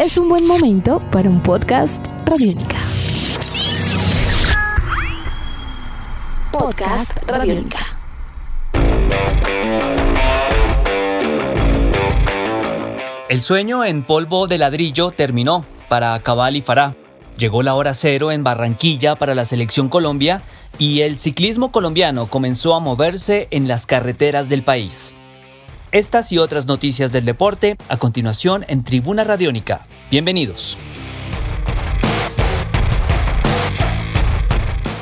es un buen momento para un podcast Radiónica. Podcast Radiónica. El sueño en polvo de ladrillo terminó para Cabal y Farah. Llegó la hora cero en Barranquilla para la selección Colombia y el ciclismo colombiano comenzó a moverse en las carreteras del país. Estas y otras noticias del deporte a continuación en Tribuna Radiónica. Bienvenidos.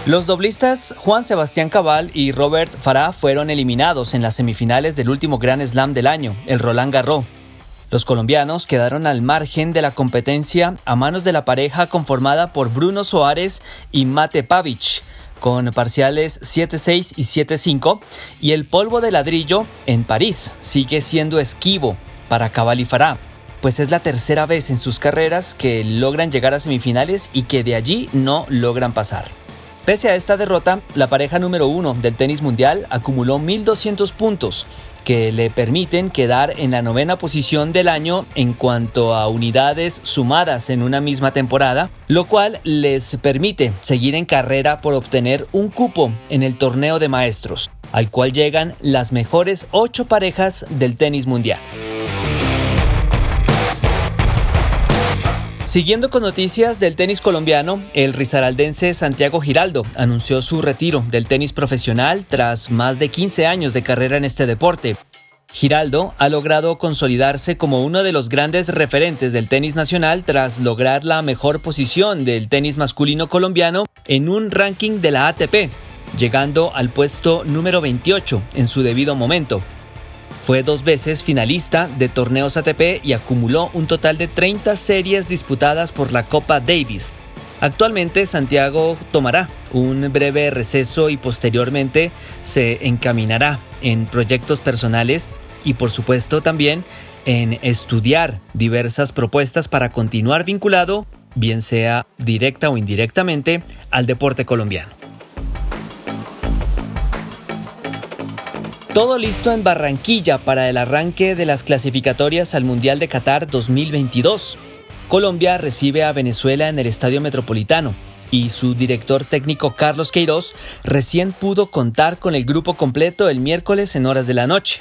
Los doblistas Juan Sebastián Cabal y Robert Farah fueron eliminados en las semifinales del último Gran Slam del año, el Roland Garros. Los colombianos quedaron al margen de la competencia a manos de la pareja conformada por Bruno Soares y Mate Pavic, con parciales 7-6 y 7-5, y el polvo de ladrillo en París sigue siendo esquivo para Cabal y pues es la tercera vez en sus carreras que logran llegar a semifinales y que de allí no logran pasar. Pese a esta derrota, la pareja número uno del tenis mundial acumuló 1.200 puntos, que le permiten quedar en la novena posición del año en cuanto a unidades sumadas en una misma temporada, lo cual les permite seguir en carrera por obtener un cupo en el torneo de maestros, al cual llegan las mejores ocho parejas del tenis mundial. Siguiendo con noticias del tenis colombiano, el risaraldense Santiago Giraldo anunció su retiro del tenis profesional tras más de 15 años de carrera en este deporte. Giraldo ha logrado consolidarse como uno de los grandes referentes del tenis nacional tras lograr la mejor posición del tenis masculino colombiano en un ranking de la ATP, llegando al puesto número 28 en su debido momento. Fue dos veces finalista de torneos ATP y acumuló un total de 30 series disputadas por la Copa Davis. Actualmente Santiago tomará un breve receso y posteriormente se encaminará en proyectos personales y por supuesto también en estudiar diversas propuestas para continuar vinculado, bien sea directa o indirectamente, al deporte colombiano. Todo listo en Barranquilla para el arranque de las clasificatorias al Mundial de Qatar 2022. Colombia recibe a Venezuela en el Estadio Metropolitano y su director técnico Carlos Queiroz recién pudo contar con el grupo completo el miércoles en horas de la noche.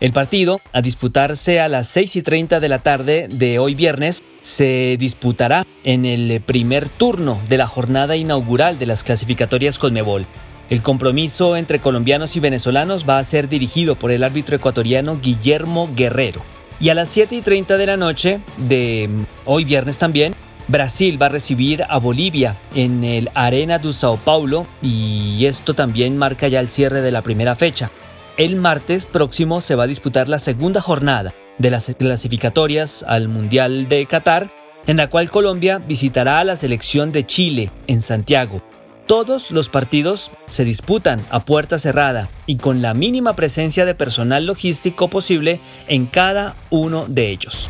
El partido, a disputarse a las 6 y 30 de la tarde de hoy viernes, se disputará en el primer turno de la jornada inaugural de las clasificatorias Conmebol. El compromiso entre colombianos y venezolanos va a ser dirigido por el árbitro ecuatoriano Guillermo Guerrero. Y a las 7 y 30 de la noche de hoy viernes también, Brasil va a recibir a Bolivia en el Arena do Sao Paulo y esto también marca ya el cierre de la primera fecha. El martes próximo se va a disputar la segunda jornada de las clasificatorias al Mundial de Qatar, en la cual Colombia visitará a la selección de Chile en Santiago. Todos los partidos se disputan a puerta cerrada y con la mínima presencia de personal logístico posible en cada uno de ellos.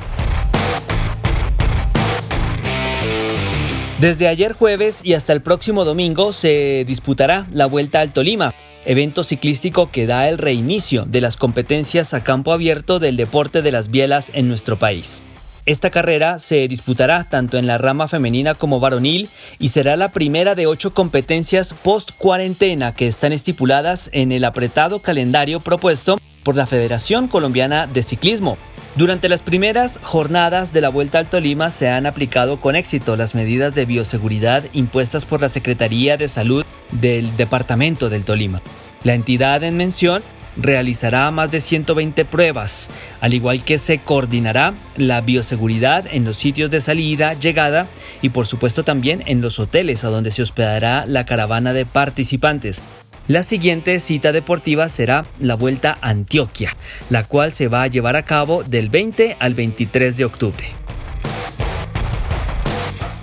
Desde ayer jueves y hasta el próximo domingo se disputará la Vuelta al Tolima, evento ciclístico que da el reinicio de las competencias a campo abierto del deporte de las bielas en nuestro país. Esta carrera se disputará tanto en la rama femenina como varonil y será la primera de ocho competencias post-cuarentena que están estipuladas en el apretado calendario propuesto por la Federación Colombiana de Ciclismo. Durante las primeras jornadas de la Vuelta al Tolima se han aplicado con éxito las medidas de bioseguridad impuestas por la Secretaría de Salud del Departamento del Tolima. La entidad en mención realizará más de 120 pruebas, al igual que se coordinará la bioseguridad en los sitios de salida, llegada y por supuesto también en los hoteles a donde se hospedará la caravana de participantes. La siguiente cita deportiva será la Vuelta a Antioquia, la cual se va a llevar a cabo del 20 al 23 de octubre.